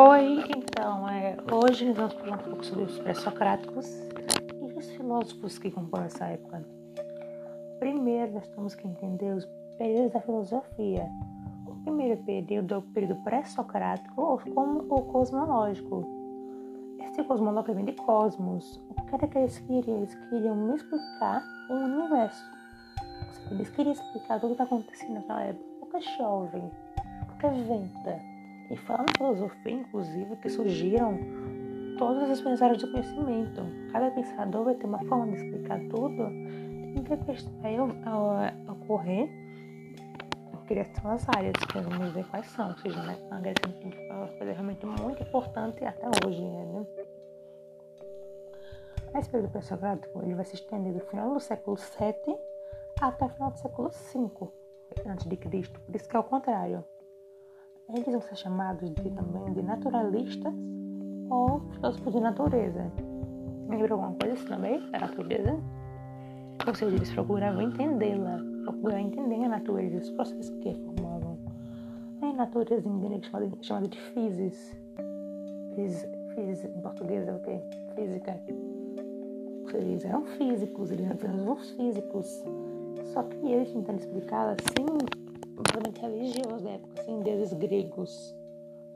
Oi, então, é, hoje nós vamos falar um pouco sobre os pré-socráticos e os filósofos que compõem essa época. Primeiro, nós temos que entender os períodos da filosofia. O primeiro período é o período pré-socrático, ou como o cosmológico. Esse cosmológico vem de cosmos. O que era que eles queriam? Eles queriam explicar o universo. Eles queriam explicar tudo o que está acontecendo naquela época. Por que chove? Por que venta? E fala na filosofia, inclusive, que surgiram todas as pensadas do conhecimento. Cada pensador vai ter uma forma de explicar tudo. Que vai ocorrer a criação das áreas, que vamos ver quais são. Ou seja, né, a Grécia é uma coisa realmente muito importante até hoje. Né? Esse período pré-socrático ele vai se estender do final do século VII até o final do século V antes de Cristo. Por isso que é o contrário. Eles vão ser chamados de, também de naturalistas ou filósofos de natureza. Lembra alguma coisa assim também da natureza? Ou seja, eles procuravam entendê-la, procuravam entender a natureza, os processos que formavam. A natureza em grego é chamada de physis. Physis, em português é o quê? Física. Eles eram físicos, eles eram os físicos. Só que eles tentaram explicar assim completamente religioso época, assim, deuses gregos,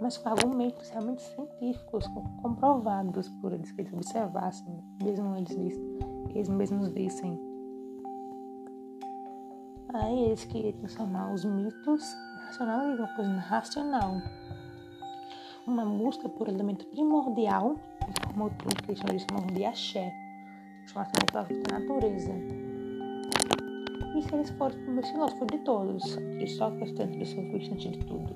mas com argumentos realmente científicos, comprovados por eles, que eles observassem, mesmo eles, eles mesmos vissem. Aí eles queriam transformar os mitos em uma coisa racional. Uma busca por elemento primordial, como o eles chamam de axé, chamado da natureza e se eles forem meus filósofos de todos, e só questão de ser antes de tudo.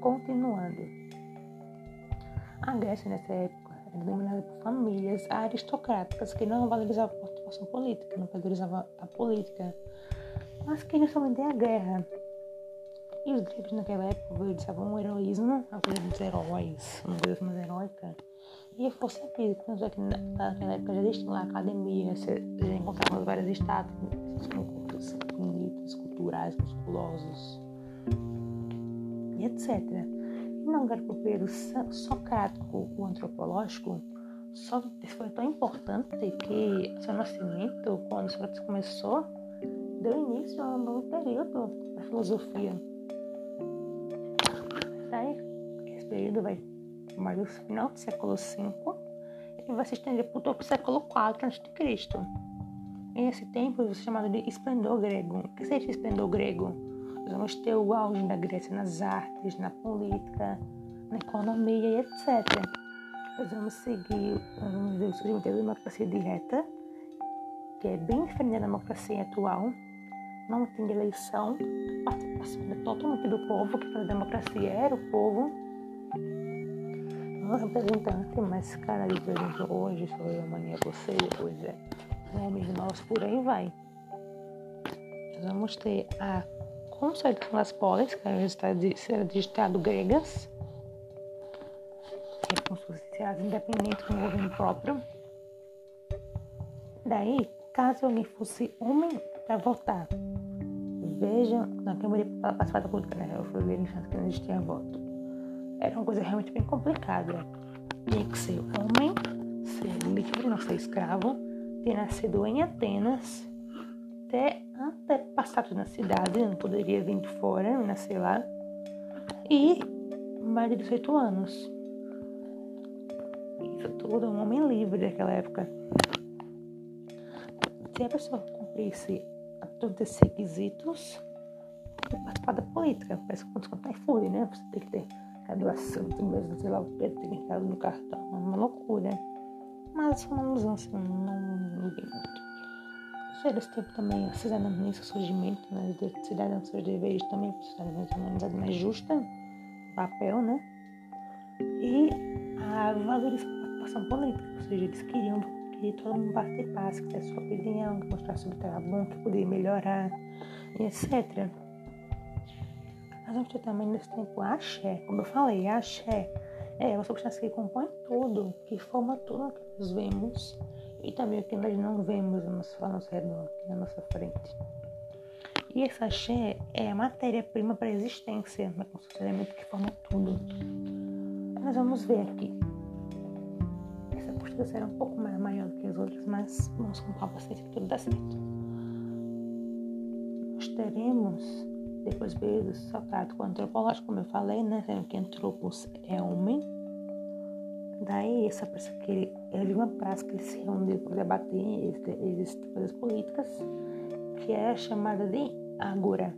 Continuando. A Grécia nessa época era dominada por famílias aristocráticas que não valorizavam a participação política, não valorizavam a política, mas que somente a guerra. E os gregos naquela época valorizavam o heroísmo, a coisa dos heróis, uma coisa mais heróica e a força física. Tanto é que naquela época já existia lá academia, já encontrava várias estátuas, concursos bonitos, culturais, musculosos, e etc. E não o socrático ou antropológico só foi tão importante que seu nascimento, quando Sócrates começou, deu início a um novo período da filosofia. Esse período vai mas no final do século V, ele vai se estender por todo o século IV a.C. Esse tempo, é chamado de esplendor grego. O que seria esplendor grego? Nós vamos ter o auge da Grécia nas artes, na política, na economia e etc. Nós vamos seguir, o surgimento da democracia direta, que é bem diferente da democracia atual. Não tem eleição, a participação é totalmente do povo, que a democracia era o povo um representante, mas cara de exemplo, hoje sou eu, amanhã é você, depois é homens nossos, por aí vai. Nós vamos ter a consolidação das polis, que é de de Estado gregas, que é como se fossem cidades independentes com governo próprio. Daí, caso alguém fosse homem para votar, veja na Câmara para participar da política, né? Eu fui ver no que não existia voto era uma coisa realmente bem complicada. Tinha que ser homem, ser livre, não ser escravo, ter nascido em Atenas, ter passado na cidade, não poderia vir de fora, nascer lá, e mais de 18 anos. Isso tudo, um homem livre daquela época. Se a pessoa cumprisse todos esses requisitos, participar da política. Parece que quando você tá em né? Você tem que ter graduação, tem mesmo, sei lá, o Pedro tem entrado no cartão. É uma loucura. Mas uma ilusão, assim, não liguei muito. Sei desse tempo também, a cidadania, surgimento, né? De cidadão, seus deveres também, cidadania uma amizade mais justa, papel, né? E a valorização da participação política, ou seja, eles queriam que todo mundo participasse, que tivesse sua opinião, que mostrasse o que estava bom, que podia melhorar, etc. Nós vamos ter também nesse tempo axé. Como eu falei, axé é uma substância que compõe tudo, que forma tudo o que nós vemos e também o que nós não vemos no nosso, redor, aqui na nossa frente. E essa axé é a matéria-prima para a existência, é um elemento que forma tudo. nós vamos ver aqui. Essa postura será um pouco mais maior do que as outras, mas vamos com paciência que tudo dá certo. Nós teremos depois veio do Socrático antropológico, como eu falei, né? Sendo que antropos é homem. Daí essa pessoa que ele, ele uma praça que eles se reúnem para debater eles, coisas políticas, que é chamada de Agora.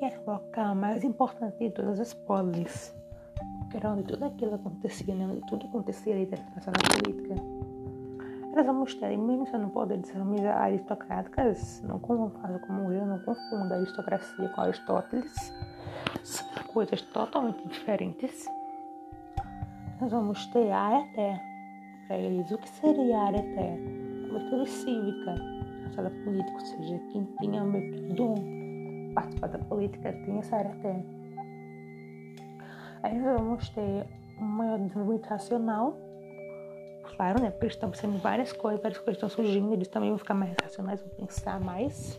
E era o local mais importante de todas as polis, que era onde tudo aquilo acontecia, né? onde tudo acontecia ali da política. Elas vamos ter, mesmo sendo poder de famílias aristocráticas, não como, como eu, não confunda a aristocracia com Aristóteles, são coisas totalmente diferentes. Nós vamos ter a areté para eles. O que seria a areté? Cobertura cívica, na sala política, ou seja, quem tinha meio que dom participar da política tinha essa areté. Aí nós vamos ter um maior desenvolvimento racional claro, né? Porque eles estão em várias coisas, várias coisas estão surgindo, eles também vão ficar mais racionais, vão pensar mais.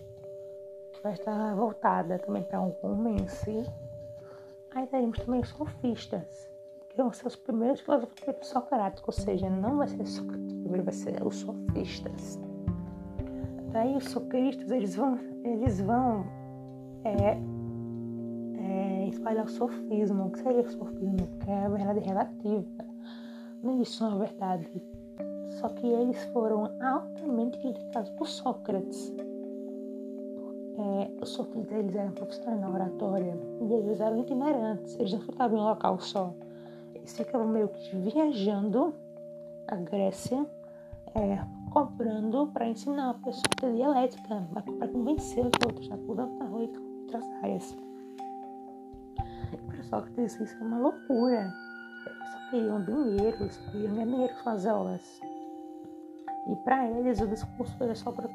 Vai estar voltada também para um homem em si. Aí teremos também os sofistas, que vão ser os primeiros filósofos socráticos, ou seja, não vai ser Sócrates, vai ser os sofistas. Daí os sofistas, eles vão, eles vão é, é, espalhar o sofismo. O que seria o sofismo? Que é a verdade relativa não existe uma verdade. Só que eles foram altamente criticados por Sócrates. É, os sofistas eles eram profissionais na oratória e eles eram itinerantes, eles não ficavam em um local só. Eles ficavam meio que viajando a Grécia, é, cobrando para ensinar a pessoa a dialética, para convencer os outros a cuidar da outras áreas. E para Sócrates isso é uma loucura só queriam dinheiro, só queriam dinheiro com as aulas. E para eles o discurso era só para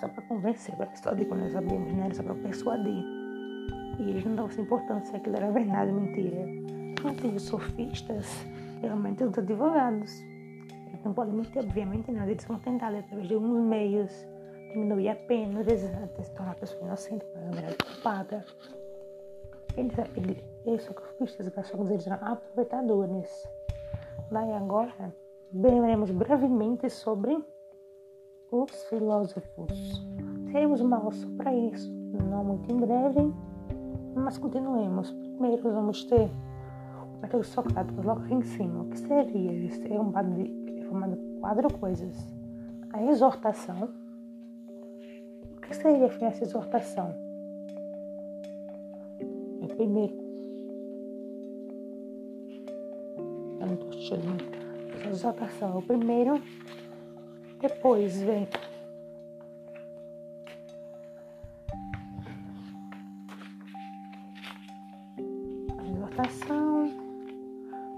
só para convencer, para persuadir, quando nós sabemos, né? Era só para persuadir. E eles não davam importância se aquilo era verdade ou mentira. Enquanto os sofistas, realmente os advogados. Eles não podem mentir, obviamente, não. Eles vão tentar, através de alguns meios, diminuir a pena, às vezes até se tornar a pessoa inocente, para a verdade culpada. Eles, eles, eles sofistas gastamos eles eram aproveitadores. Daí agora, veremos brevemente sobre os filósofos. Teremos uma aula para isso, não muito em breve, mas continuemos. Primeiro vamos ter o método socrático logo aqui em cima. O que seria? Ele é formado de, formado de quatro coisas. A exortação. O que seria essa exortação? É primeiro Achando. Exaltação. O primeiro, depois vem a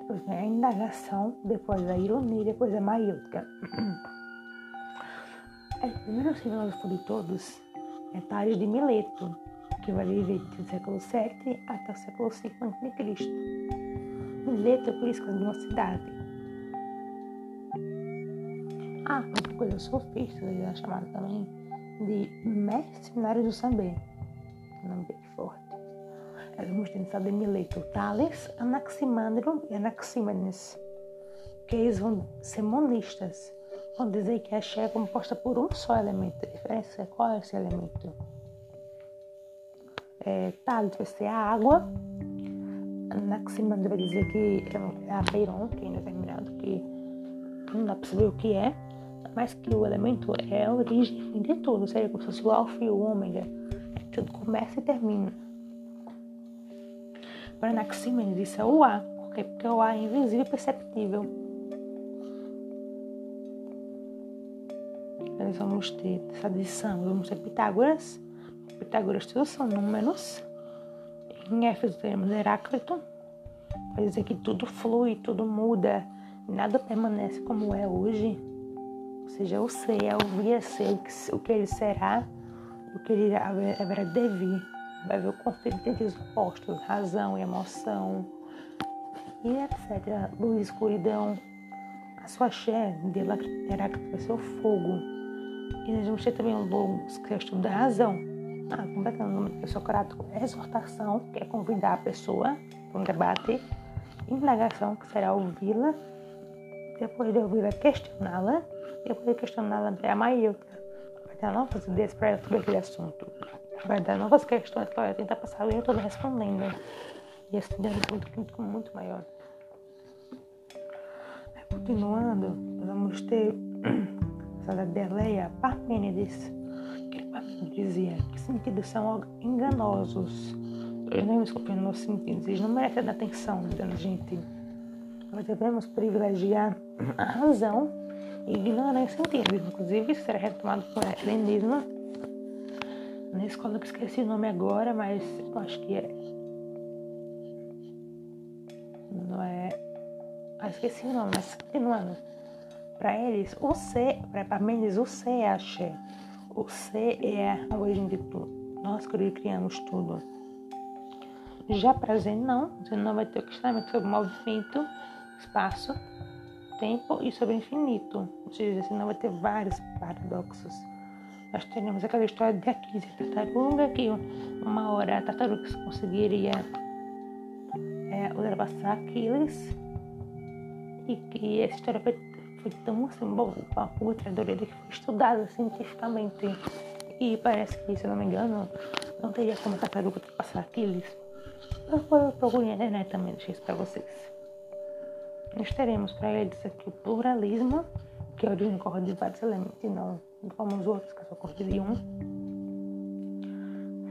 depois vem a indagação, depois a ironia, depois a maiútica. É, o primeiro filósofo de todos é Tário de Mileto, que vai viver do século VII até o século V a.C letra por isso que de uma cidade. Ah, outra coisa, eu sou sofista, ele é também de mercenário do saber. Nome bem forte. Éramos tentados de Mileto, Tales, Anaximandro e Anaxímenes, que eles vão ser monistas. Vão dizer que a Xé é composta por um só elemento. A diferença é qual é esse elemento? É, Tales vai ser a água Anaximandro vai dizer que é a Peiron, que é indeterminado, que não dá para saber o que é, mas que o elemento é a origem de tudo, seria como se fosse o alfa e o ômega, é, tudo começa e termina. Para Anaximandro isso é o A, porque, porque o A é invisível e perceptível. Nós vamos ter essa adição, vamos ter Pitágoras, Pitágoras tudo são números, em Éfeso temos Heráclito, vai dizer que tudo flui, tudo muda, nada permanece como é hoje. Ou seja, é o vir a ser, o que ele será, o que ele haverá de vir. Vai ver o conflito entre os opostos, razão e emoção, e etc. Luz escuridão. A sua ché de Heráclito vai ser o fogo. E nós vamos ter também o logos, que é o estudo da razão ah, socrático é exortação, que é convidar a pessoa um debate, indagação, que será ouvi-la, depois de ouvi-la, questioná-la, depois de questioná-la, a Maílta vai dar novas ideias para ela sobre aquele assunto, vai dar novas questões para ela tentar passar o erro todo respondendo. E esse é muito, muito maior. Continuando, vamos ter a Deleia Parmênides, que dizia que sentidos são enganosos. Me desculpe nos sentidos, eles não merecem atenção da gente. Nós devemos privilegiar a razão e ignorar os sentidos. Inclusive, isso será retomado por helenismo na escola que esqueci o nome agora, mas eu acho que é. Não é. Ah, esqueci o nome, mas continuando. Para eles, o C, para Parmênides, o C é axé. O é a origem de tudo. Nós criamos tudo. Já para Zen, não. Você não vai ter o questionamento sobre movimento, espaço, tempo e sobre infinito. Ou seja, você não vai ter vários paradoxos. Nós teremos aquela história de Aquiles e tartaruga, que uma hora a tartaruga conseguiria é, ultrapassar Aquiles e que essa história foi foi tão assim, bom, o ultrador ele foi estudado cientificamente. E parece que, se eu não me engano, não teria como a tartaruga passar Aquiles. Mas eu procurei na internet também, deixei isso para vocês. Nós teremos para eles aqui o pluralismo, que é o origem corre de vários elementos, e não como os outros, que só corre de um.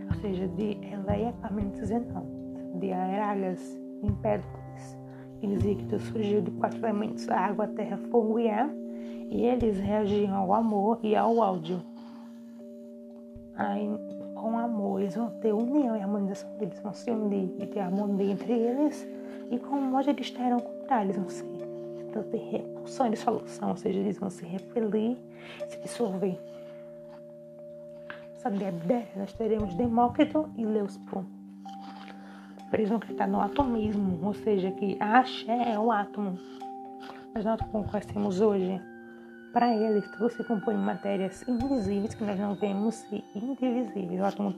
Ou seja, de Eleia Parmenides não, de Aeragas, Empédocles, Deus surgiu de quatro elementos, água, terra, fogo e ar, e eles reagiam ao amor e ao ódio. Aí, com amor, eles vão ter união e harmonização, eles vão se unir e ter harmonia entre eles, e com ódio eles terão contrários, vão se então, ter repulsão e dissolução, ou seja, eles vão se repelir, se dissolver. Sabe, nós teremos Demócrito e Leuspo eles vão acreditar no atomismo, ou seja, que a axé é o átomo. Mas nós conhecemos hoje, para eles tudo se compõe matérias invisíveis que nós não vemos e indivisíveis. O átomo,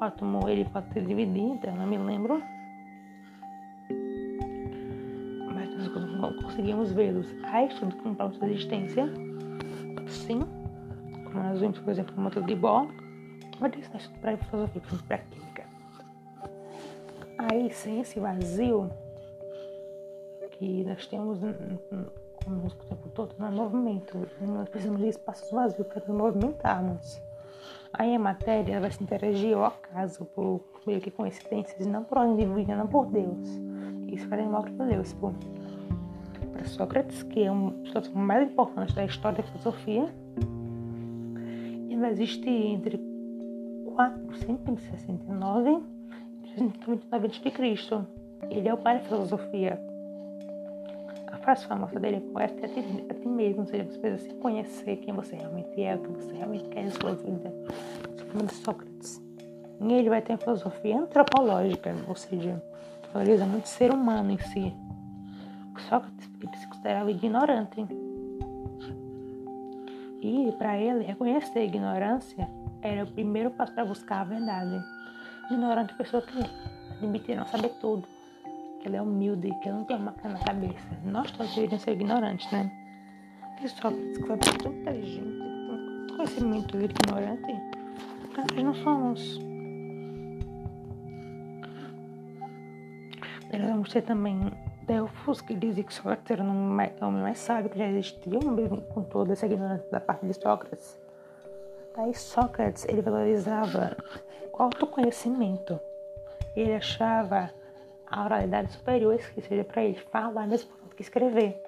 o átomo ele pode ser dividido, eu não me lembro. Mas nós conseguimos vê-los. Há estudos que comprovam sua existência. Sim. Como nós vimos, por exemplo, no motor de Bohr. Mas isso é para filosofia, para química a essência vazio que nós temos como o tempo todo no movimento. Nós precisamos de espaços vazios para nos movimentarmos. Aí a matéria vai se interagir ao acaso, por meio que coincidências, não por ordem divina, não por Deus. Isso para mal para Deus. Para Sócrates, que é um dos mais importantes da história da filosofia, ele existe entre 469 39 de Cristo. Ele é o pai da filosofia. A frase famosa dele é conhece a ti, a ti mesmo, ou seja, você precisa se conhecer quem você realmente é, o que você realmente quer em sua vida. Isso de Sócrates. E ele vai ter a filosofia antropológica, ou seja, valoriza muito o ser humano em si. Sócrates ele se considerava ignorante. E para ele, reconhecer a ignorância era o primeiro passo para buscar a verdade ignorante pessoa que admite não saber tudo, que ela é humilde, que ela não tem uma máquina na cabeça. Nós todos deveríamos ser ignorantes, né? Pessoal foi tão inteligente, com conhecimento ignorante, nós não somos. Nós vamos ter também Delfos, que dizia que Sócrates era o homem mais sábio que já existiu, mesmo com toda essa ignorância da parte de Sócrates. Daí Sócrates, ele valorizava o autoconhecimento. Ele achava a oralidade superior, que seja para ele falar mesmo que escrever.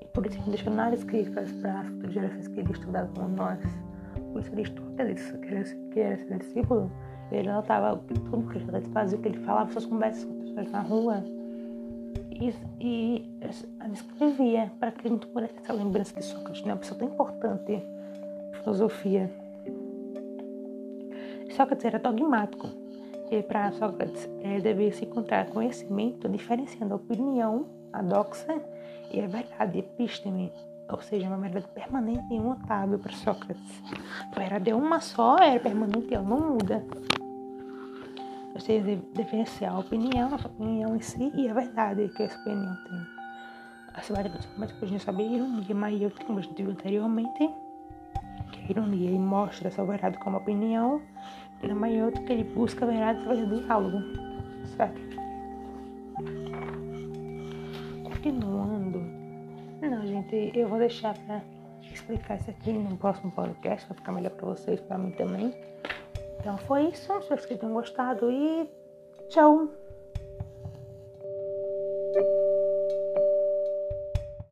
E por isso ele deixou nada escrito para as futuras gerações que ele estudava com nós. Por isso Aristóteles, que era, que era seu discípulo, ele notava tudo que ele fazia, que ele falava, suas conversas com pessoas na rua. E, e escrevia para que a gente pudesse ter essa lembrança de Sócrates, né? uma pessoa tão importante filosofia. Sócrates era dogmático. E para Sócrates é, devia se encontrar conhecimento diferenciando a opinião, a doxa e a verdade, episteme, ou seja, uma verdade permanente e imutável para Sócrates. A verdade é uma só, era permanente, ela não muda. Você deve diferenciar a opinião, a opinião em si e a verdade que essa opinião tem. Você vai depois saber a ironia maiúscula, como a gente viu anteriormente, que a ironia mostra essa verdade como opinião, na maiúscula que ele busca a verdade através do diálogo, certo? Continuando, não, gente, eu vou deixar pra explicar isso aqui no próximo podcast, vai ficar melhor pra vocês, pra mim também. Então foi isso, espero que tenham gostado e tchau!